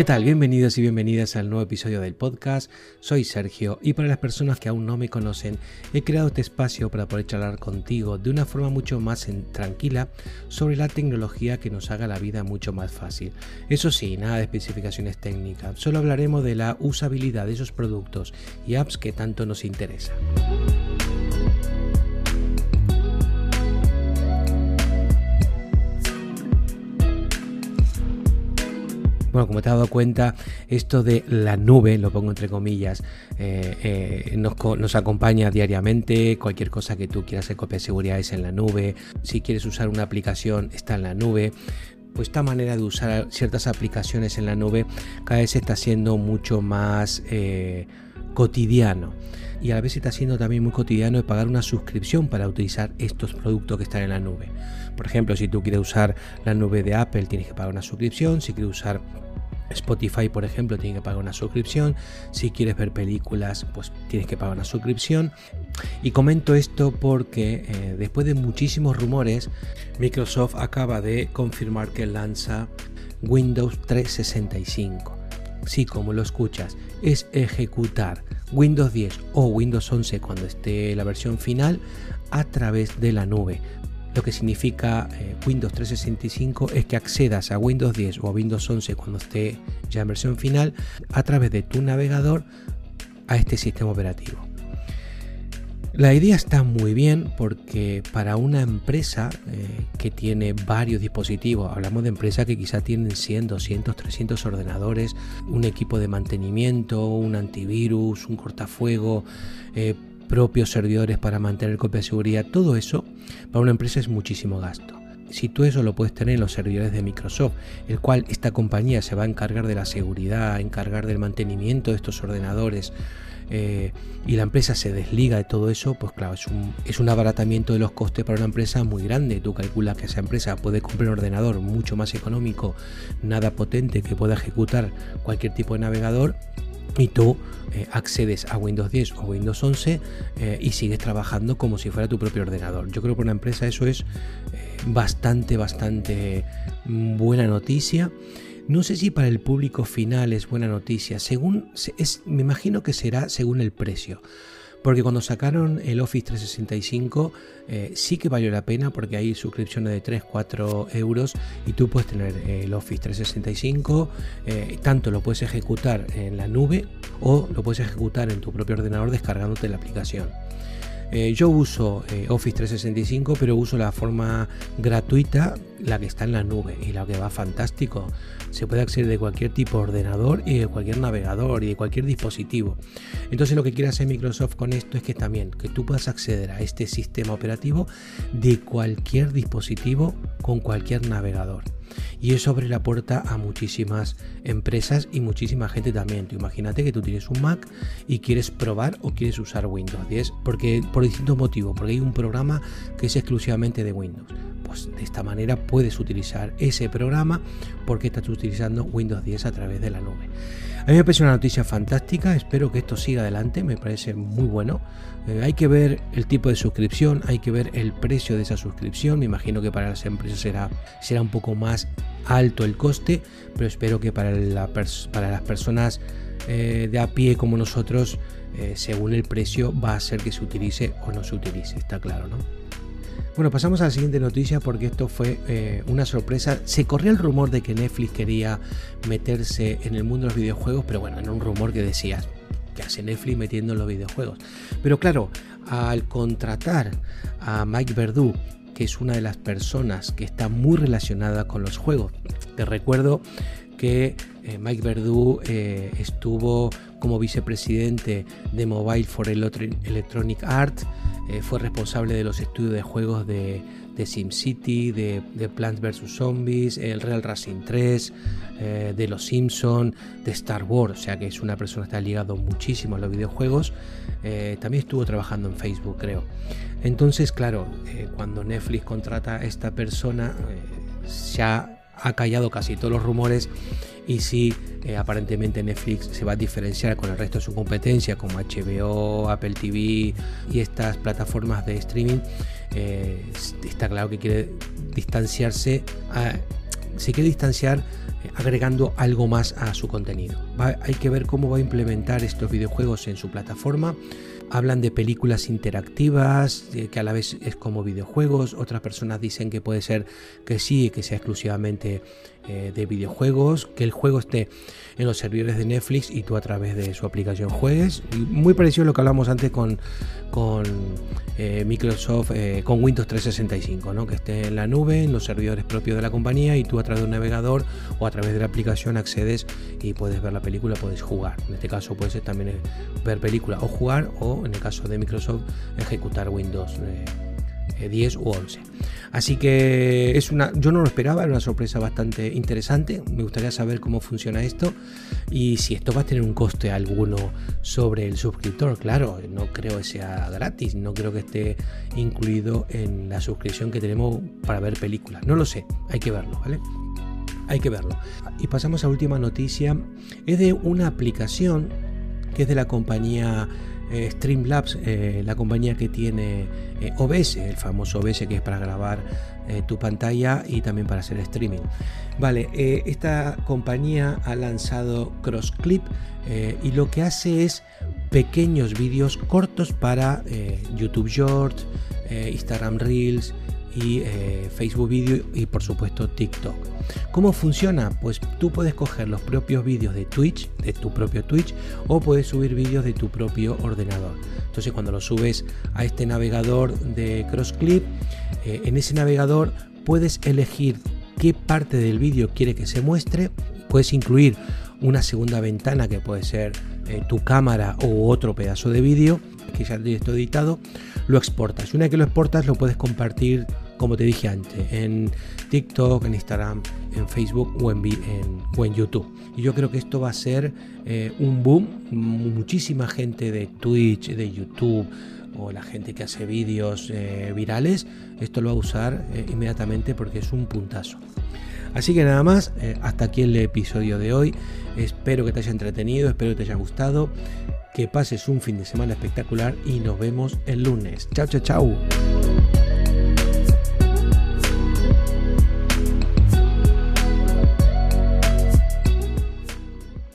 ¿Qué tal? Bienvenidos y bienvenidas al nuevo episodio del podcast. Soy Sergio y para las personas que aún no me conocen, he creado este espacio para poder charlar contigo de una forma mucho más tranquila sobre la tecnología que nos haga la vida mucho más fácil. Eso sí, nada de especificaciones técnicas, solo hablaremos de la usabilidad de esos productos y apps que tanto nos interesan. Bueno, como te has dado cuenta, esto de la nube, lo pongo entre comillas, eh, eh, nos, acompaña diariamente. Cualquier cosa que tú quieras hacer copia de seguridad es en la nube. Si quieres usar una aplicación, está en la nube. Pues esta manera de usar ciertas aplicaciones en la nube cada vez está siendo mucho más eh, cotidiano y a la vez está siendo también muy cotidiano de pagar una suscripción para utilizar estos productos que están en la nube. Por ejemplo, si tú quieres usar la nube de Apple, tienes que pagar una suscripción. Si quieres usar Spotify, por ejemplo, tienes que pagar una suscripción. Si quieres ver películas, pues tienes que pagar una suscripción. Y comento esto porque eh, después de muchísimos rumores, Microsoft acaba de confirmar que lanza Windows 365. Sí, como lo escuchas, es ejecutar Windows 10 o Windows 11 cuando esté la versión final a través de la nube. Lo que significa eh, Windows 365 es que accedas a Windows 10 o a Windows 11 cuando esté ya en versión final a través de tu navegador a este sistema operativo. La idea está muy bien porque para una empresa eh, que tiene varios dispositivos, hablamos de empresas que quizá tienen 100, 200, 300 ordenadores, un equipo de mantenimiento, un antivirus, un cortafuego, eh, propios servidores para mantener copia de seguridad, todo eso para una empresa es muchísimo gasto. Si tú eso lo puedes tener en los servidores de Microsoft, el cual esta compañía se va a encargar de la seguridad, a encargar del mantenimiento de estos ordenadores, eh, y la empresa se desliga de todo eso, pues claro, es un, abaratamiento de los costes para una empresa muy grande. Tú calculas que esa empresa puede comprar un ordenador mucho más económico, nada potente, que pueda ejecutar cualquier tipo de navegador y tú eh, accedes a Windows 10 o Windows 11 eh, y sigues trabajando como si fuera tu propio ordenador. Yo creo que para una empresa eso es bastante, bastante mm, buena noticia. No sé si para el público final es buena noticia, según es, me imagino que será según el precio. Porque cuando sacaron el Office 365 eh, sí que valió la pena porque hay suscripciones de 3, 4 euros y tú puedes tener el Office 365, eh, tanto lo puedes ejecutar en la nube o lo puedes ejecutar en tu propio ordenador descargándote la aplicación. Eh, yo uso eh, Office 365, pero uso la forma gratuita, la que está en la nube y la que va fantástico. Se puede acceder de cualquier tipo de ordenador y de cualquier navegador y de cualquier dispositivo. Entonces lo que quiere hacer Microsoft con esto es que también que tú puedas acceder a este sistema operativo de cualquier dispositivo con cualquier navegador y eso abre la puerta a muchísimas empresas y muchísima gente también. Tú imagínate que tú tienes un Mac y quieres probar o quieres usar Windows 10 porque por distintos motivos, porque hay un programa que es exclusivamente de Windows. Pues de esta manera puedes utilizar ese programa porque estás utilizando Windows 10 a través de la nube. A mí me parece una noticia fantástica, espero que esto siga adelante, me parece muy bueno. Eh, hay que ver el tipo de suscripción, hay que ver el precio de esa suscripción, me imagino que para las empresas será, será un poco más alto el coste, pero espero que para, las personas eh, de a pie como nosotros, eh, según el precio, va a ser que se utilice o no se utilice, está claro, ¿no? Bueno, pasamos a la siguiente noticia porque esto fue eh, una sorpresa. Se corría el rumor de que Netflix quería meterse en el mundo de los videojuegos, pero bueno, era un rumor que decía, ¿qué hace Netflix metiendo en los videojuegos? Pero claro, al contratar a Mike Verdu, es una de las personas que está muy relacionada con los juegos, te recuerdo que eh, Mike Verdu eh, estuvo como vicepresidente de Mobile for Electronic Arts, eh, fue responsable de los estudios de juegos de, de SimCity, de, Plants vs. Zombies, el Real Racing 3, de Los Simpson, de Star Wars, o sea que es una persona que está ligado muchísimo a los videojuegos. también estuvo trabajando en Facebook, creo. Entonces, claro, cuando Netflix contrata a esta persona, ya ha callado casi todos los rumores y si eh, aparentemente Netflix se va a diferenciar con el resto de su competencia como HBO, Apple TV y estas plataformas de streaming, eh, está claro que quiere distanciarse se quiere distanciar eh, agregando algo más a su contenido. hay que ver cómo va a implementar estos videojuegos en su plataforma hablan de películas interactivas, que a la vez es como videojuegos, otras personas dicen que puede ser que sí, que sea exclusivamente eh, de videojuegos, que el juego esté en los servidores de Netflix y tú a través de su aplicación juegues. Muy parecido a lo que hablamos antes con, con eh, Microsoft, eh, con Windows 365, ¿no? que esté en la nube, en los servidores propios de la compañía y tú a través de un navegador o a través de la aplicación accedes y puedes ver la película, puedes jugar. En este caso puede ser también ver película o jugar o en el caso de Microsoft ejecutar Windows 10 u 11. Así que es una, yo no lo esperaba, era una sorpresa bastante interesante. Me gustaría saber cómo funciona esto y si esto va a tener un coste alguno sobre el suscriptor. Claro, no creo que sea gratis, no creo que esté incluido en la suscripción que tenemos para ver películas. No lo sé, hay que verlo, ¿vale? Hay que verlo. Y pasamos a última noticia. Es de una aplicación que es de la compañía eh, Streamlabs, eh, la compañía que tiene eh, OBS, el famoso OBS que es para grabar tu pantalla y también para hacer streaming. Vale, esta compañía ha lanzado CrossClip y lo que hace es pequeños vídeos cortos para YouTube Short, Instagram Reels, y eh, Facebook Video y por supuesto TikTok. ¿Cómo funciona? Pues tú puedes coger los propios vídeos de Twitch, de tu propio Twitch, o puedes subir vídeos de tu propio ordenador. Entonces cuando lo subes a este navegador de CrossClip, eh, en ese navegador puedes elegir qué parte del vídeo quiere que se muestre, puedes incluir una segunda ventana que puede ser eh, tu cámara u otro pedazo de vídeo que ya está editado, lo exportas. Una vez que lo exportas lo puedes compartir, como te dije antes, en TikTok, en Instagram, en Facebook o en, YouTube. Y yo creo que esto va a ser eh, un boom. Muchísima gente de Twitch, de YouTube o la gente que hace vídeos eh, virales, esto lo va a usar inmediatamente porque es un puntazo. Así que nada más, eh, hasta aquí el episodio de hoy. Espero que te haya entretenido, espero que te haya gustado, que pases un fin de semana espectacular y nos vemos el lunes. Chao, chao, chao.